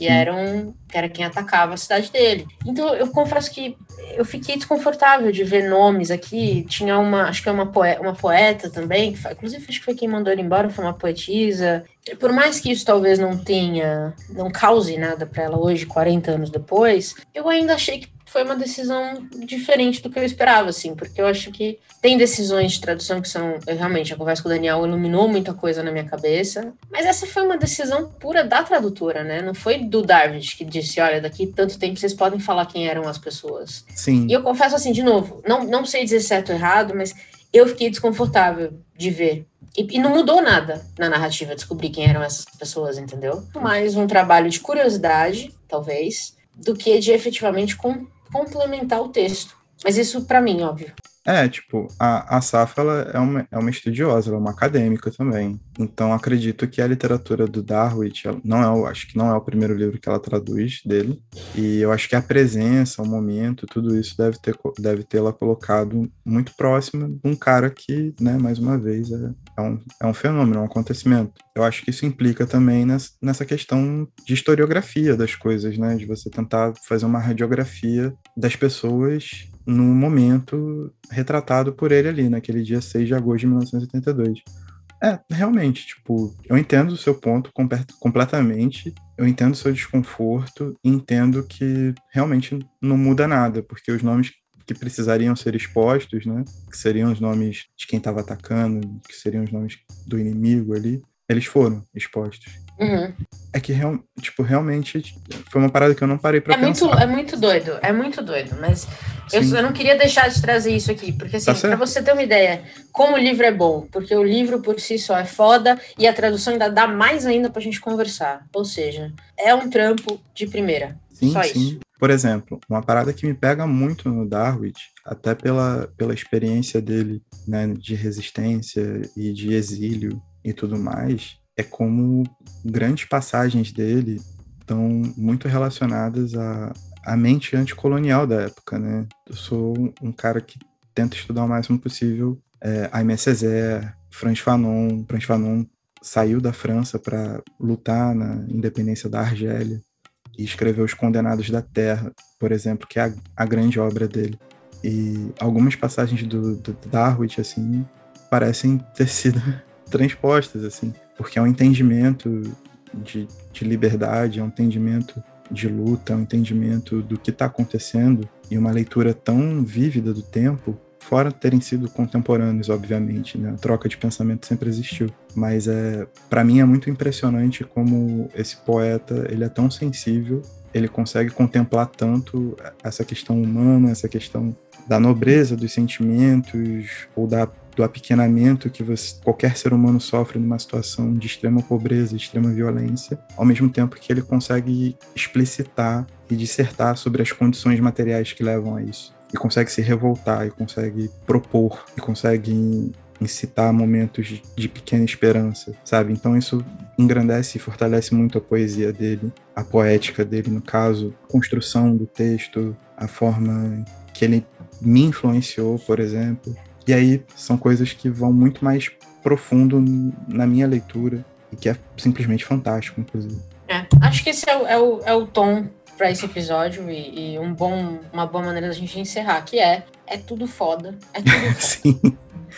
que eram que era quem atacava a cidade dele. Então eu confesso que eu fiquei desconfortável de ver nomes aqui. Tinha uma, acho que é uma, poeta, uma poeta também, que, inclusive acho que foi quem mandou ele embora, foi uma poetisa. Por mais que isso talvez não tenha, não cause nada para ela hoje, 40 anos depois, eu ainda achei que foi uma decisão diferente do que eu esperava, assim, porque eu acho que tem decisões de tradução que são. Eu, realmente, a conversa com o Daniel iluminou muita coisa na minha cabeça, mas essa foi uma decisão pura da tradutora, né? Não foi do David que disse: olha, daqui tanto tempo vocês podem falar quem eram as pessoas. Sim. E eu confesso, assim, de novo, não, não sei dizer certo ou errado, mas eu fiquei desconfortável de ver. E, e, não mudou nada na narrativa descobrir quem eram essas pessoas, entendeu? Mais um trabalho de curiosidade, talvez, do que de efetivamente com, complementar o texto. Mas isso para mim, óbvio. É, tipo, a, a Safa ela é, uma, é uma estudiosa, ela é uma acadêmica também. Então, acredito que a literatura do Darwin, não é, o, acho que não é o primeiro livro que ela traduz dele. E eu acho que a presença, o momento, tudo isso deve ter deve tê-la colocado muito próxima de um cara que, né, mais uma vez, é, é, um, é um fenômeno, é um acontecimento. Eu acho que isso implica também nessa, nessa questão de historiografia das coisas, né? De você tentar fazer uma radiografia das pessoas no momento retratado por ele ali, naquele dia 6 de agosto de 1982. É, realmente, tipo, eu entendo o seu ponto completamente, eu entendo o seu desconforto, entendo que realmente não muda nada, porque os nomes que precisariam ser expostos, né, que seriam os nomes de quem estava atacando, que seriam os nomes do inimigo ali, eles foram expostos. Uhum. É que, real, tipo, realmente foi uma parada que eu não parei pra é pensar. Muito, é muito doido, é muito doido, mas eu, eu, não queria deixar de trazer isso aqui, porque assim, tá pra você ter uma ideia, como o livro é bom, porque o livro por si só é foda e a tradução ainda dá mais ainda pra gente conversar. Ou seja, é um trampo de primeira. Sim, só sim. isso. Por exemplo, uma parada que me pega muito no Darwin, até pela, pela experiência dele, né, de resistência e de exílio e tudo mais, é como grandes passagens dele estão muito relacionadas à, à mente anticolonial da época, né? Eu sou um cara que tenta estudar o máximo possível é, Aimé Césaire, Franz Fanon. Franz Fanon saiu da França para lutar na independência da Argélia e escreveu Os Condenados da Terra, por exemplo, que é a, a grande obra dele. E algumas passagens do, do assim, parecem ter sido transpostas, assim porque é um entendimento de, de liberdade, é um entendimento de luta, é um entendimento do que está acontecendo e uma leitura tão vívida do tempo, fora terem sido contemporâneos, obviamente, né? A troca de pensamento sempre existiu, mas é, para mim é muito impressionante como esse poeta ele é tão sensível, ele consegue contemplar tanto essa questão humana, essa questão da nobreza dos sentimentos ou da do apequenamento que você, qualquer ser humano sofre numa situação de extrema pobreza, extrema violência, ao mesmo tempo que ele consegue explicitar e dissertar sobre as condições materiais que levam a isso. E consegue se revoltar, e consegue propor, e consegue incitar momentos de pequena esperança, sabe? Então isso engrandece e fortalece muito a poesia dele, a poética dele, no caso, a construção do texto, a forma que ele me influenciou, por exemplo. E aí são coisas que vão muito mais profundo na minha leitura e que é simplesmente fantástico, inclusive. É, acho que esse é o, é o, é o tom para esse episódio e, e, um bom, uma boa maneira da gente encerrar, que é é tudo foda, é tudo foda. Sim.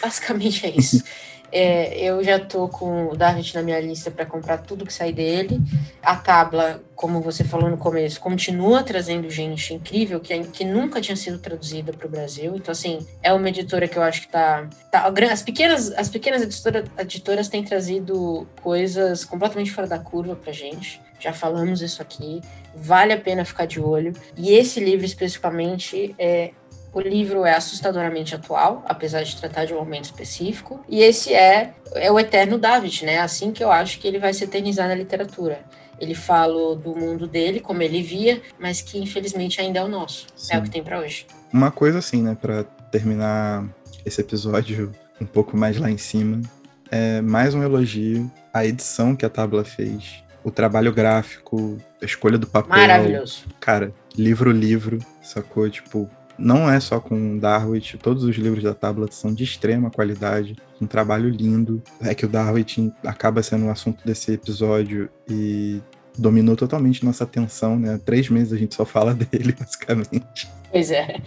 Basicamente é isso. É, eu já tô com o David na minha lista para comprar tudo que sai dele. A Tabla, como você falou no começo, continua trazendo gente incrível que, que nunca tinha sido traduzida para o Brasil. Então, assim, é uma editora que eu acho que tá. tá as pequenas, as pequenas editora, editoras têm trazido coisas completamente fora da curva pra gente. Já falamos isso aqui. Vale a pena ficar de olho. E esse livro, especificamente, é o livro é assustadoramente atual, apesar de tratar de um momento específico. E esse é, é o eterno David, né? Assim que eu acho que ele vai se eternizar na literatura. Ele fala do mundo dele, como ele via, mas que infelizmente ainda é o nosso. Sim. É o que tem para hoje. Uma coisa assim, né, para terminar esse episódio um pouco mais lá em cima, é mais um elogio à edição que a Tabla fez, o trabalho gráfico, a escolha do papel. Maravilhoso. Cara, livro livro, sacou? Tipo, não é só com Darwin, todos os livros da Tablet são de extrema qualidade, um trabalho lindo. É que o Darwin acaba sendo o assunto desse episódio e dominou totalmente nossa atenção, né? Três meses a gente só fala dele, basicamente. Pois é.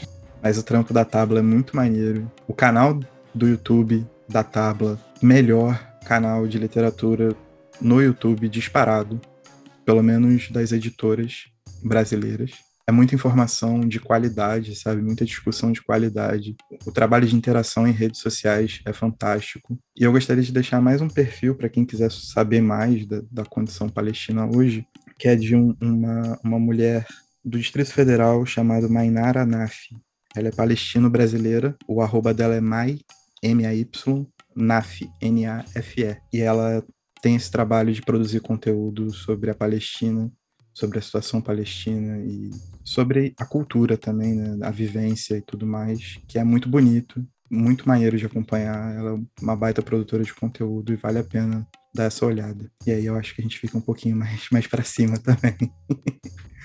Mas o trampo da Tabla é muito maneiro. O canal do YouTube da Tabla, melhor canal de literatura no YouTube disparado, pelo menos das editoras brasileiras é muita informação de qualidade, sabe? Muita discussão de qualidade. O trabalho de interação em redes sociais é fantástico. E eu gostaria de deixar mais um perfil para quem quiser saber mais da, da condição palestina hoje, que é de um, uma, uma mulher do Distrito Federal chamada Mainara Nafi. Ela é palestino-brasileira, o arroba dela é Mai, M-A-Y, Nafi, N-A-F-E. E ela tem esse trabalho de produzir conteúdo sobre a Palestina sobre a situação palestina e sobre a cultura também, né, a vivência e tudo mais, que é muito bonito, muito maneiro de acompanhar. Ela é uma baita produtora de conteúdo e vale a pena dar essa olhada. E aí eu acho que a gente fica um pouquinho mais, mais para cima também.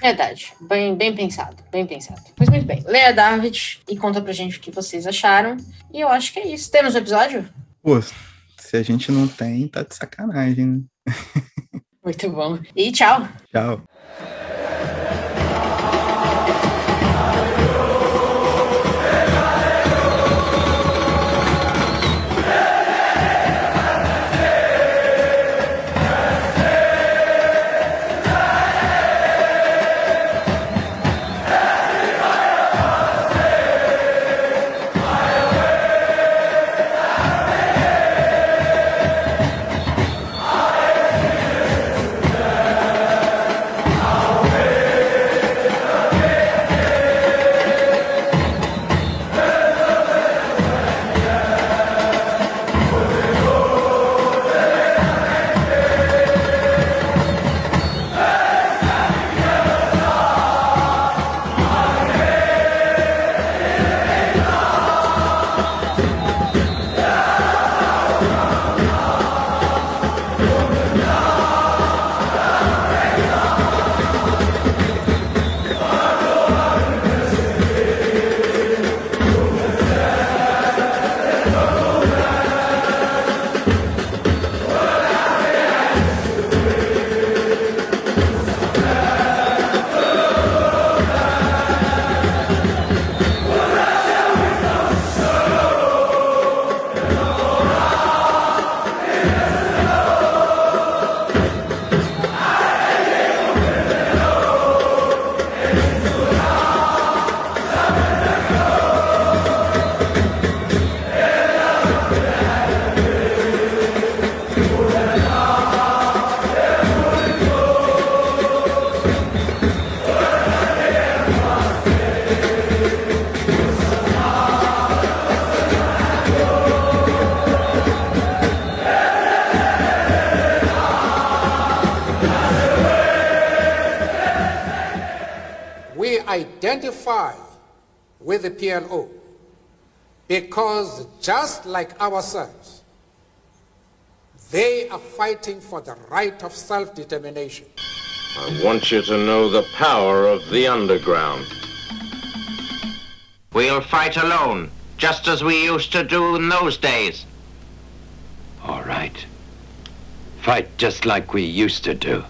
Verdade. Bem, bem pensado, bem pensado. Pois muito bem. Leia David e conta pra gente o que vocês acharam. E eu acho que é isso. Temos o um episódio? Pô, se a gente não tem, tá de sacanagem, né? Muito bom. E tchau. Tchau. PLO because just like ourselves, They are fighting for the right of self-determination. I want you to know the power of the underground. We'll fight alone, just as we used to do in those days. All right. Fight just like we used to do.